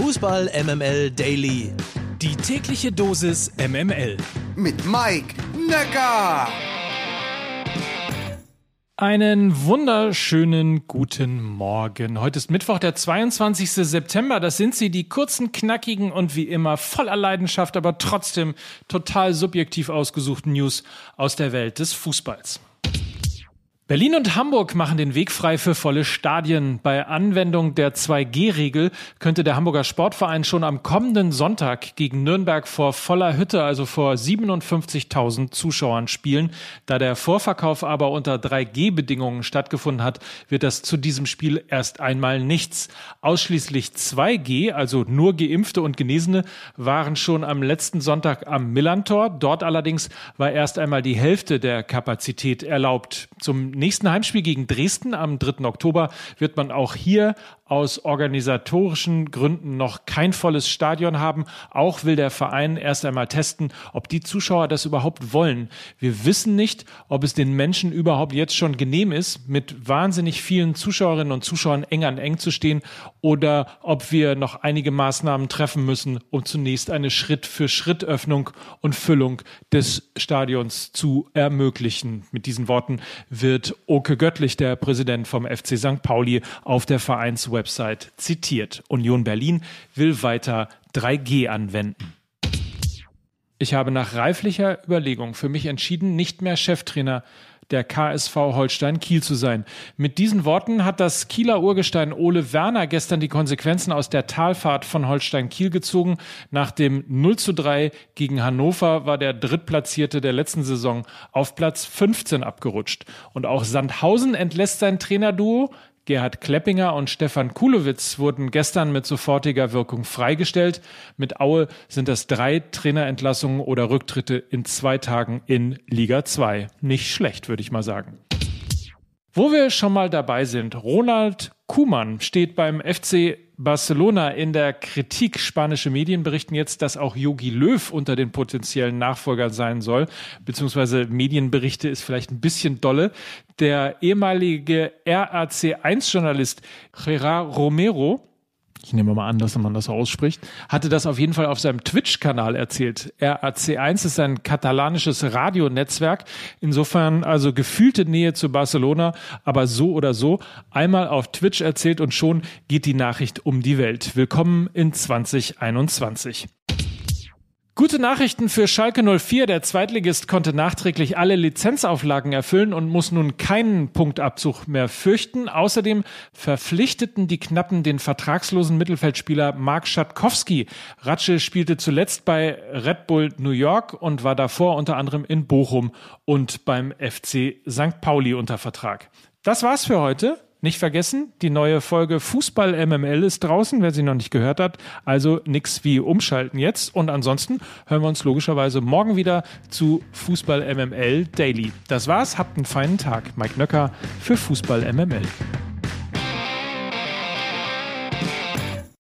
Fußball MML Daily. Die tägliche Dosis MML. Mit Mike Necker. Einen wunderschönen guten Morgen. Heute ist Mittwoch, der 22. September. Das sind sie, die kurzen, knackigen und wie immer voller Leidenschaft, aber trotzdem total subjektiv ausgesuchten News aus der Welt des Fußballs. Berlin und Hamburg machen den Weg frei für volle Stadien. Bei Anwendung der 2G-Regel könnte der Hamburger Sportverein schon am kommenden Sonntag gegen Nürnberg vor voller Hütte, also vor 57.000 Zuschauern spielen. Da der Vorverkauf aber unter 3G-Bedingungen stattgefunden hat, wird das zu diesem Spiel erst einmal nichts. Ausschließlich 2G, also nur Geimpfte und Genesene, waren schon am letzten Sonntag am Millantor. Dort allerdings war erst einmal die Hälfte der Kapazität erlaubt. Zum nächsten Heimspiel gegen Dresden am 3. Oktober wird man auch hier aus organisatorischen Gründen noch kein volles Stadion haben. Auch will der Verein erst einmal testen, ob die Zuschauer das überhaupt wollen. Wir wissen nicht, ob es den Menschen überhaupt jetzt schon genehm ist, mit wahnsinnig vielen Zuschauerinnen und Zuschauern eng an eng zu stehen oder ob wir noch einige Maßnahmen treffen müssen, um zunächst eine Schritt-für-Schritt-Öffnung und Füllung des Stadions zu ermöglichen. Mit diesen Worten wird Oke Göttlich, der Präsident vom FC St. Pauli, auf der Vereinswebsite Website zitiert. Union Berlin will weiter 3G anwenden. Ich habe nach reiflicher Überlegung für mich entschieden, nicht mehr Cheftrainer der KSV Holstein Kiel zu sein. Mit diesen Worten hat das Kieler Urgestein Ole Werner gestern die Konsequenzen aus der Talfahrt von Holstein Kiel gezogen. Nach dem 0 zu 3 gegen Hannover war der Drittplatzierte der letzten Saison auf Platz 15 abgerutscht. Und auch Sandhausen entlässt sein Trainerduo. Gerhard Kleppinger und Stefan Kulowitz wurden gestern mit sofortiger Wirkung freigestellt. Mit Aue sind das drei Trainerentlassungen oder Rücktritte in zwei Tagen in Liga 2. Nicht schlecht, würde ich mal sagen. Wo wir schon mal dabei sind, Ronald Kuhmann steht beim FC Barcelona in der Kritik. Spanische Medien berichten jetzt, dass auch Yogi Löw unter den potenziellen Nachfolgern sein soll, beziehungsweise Medienberichte ist vielleicht ein bisschen dolle. Der ehemalige RAC1-Journalist Gerard Romero ich nehme mal an, dass man das ausspricht, hatte das auf jeden Fall auf seinem Twitch-Kanal erzählt. RAC1 ist ein katalanisches Radionetzwerk. Insofern also gefühlte Nähe zu Barcelona, aber so oder so einmal auf Twitch erzählt und schon geht die Nachricht um die Welt. Willkommen in 2021. Gute Nachrichten für Schalke 04. Der Zweitligist konnte nachträglich alle Lizenzauflagen erfüllen und muss nun keinen Punktabzug mehr fürchten. Außerdem verpflichteten die Knappen den vertragslosen Mittelfeldspieler Mark Schatkowski. Ratsche spielte zuletzt bei Red Bull New York und war davor unter anderem in Bochum und beim FC St. Pauli unter Vertrag. Das war's für heute. Nicht vergessen, die neue Folge Fußball MML ist draußen, wer sie noch nicht gehört hat. Also nix wie umschalten jetzt. Und ansonsten hören wir uns logischerweise morgen wieder zu Fußball MML Daily. Das war's, habt einen feinen Tag. Mike Nöcker für Fußball MML.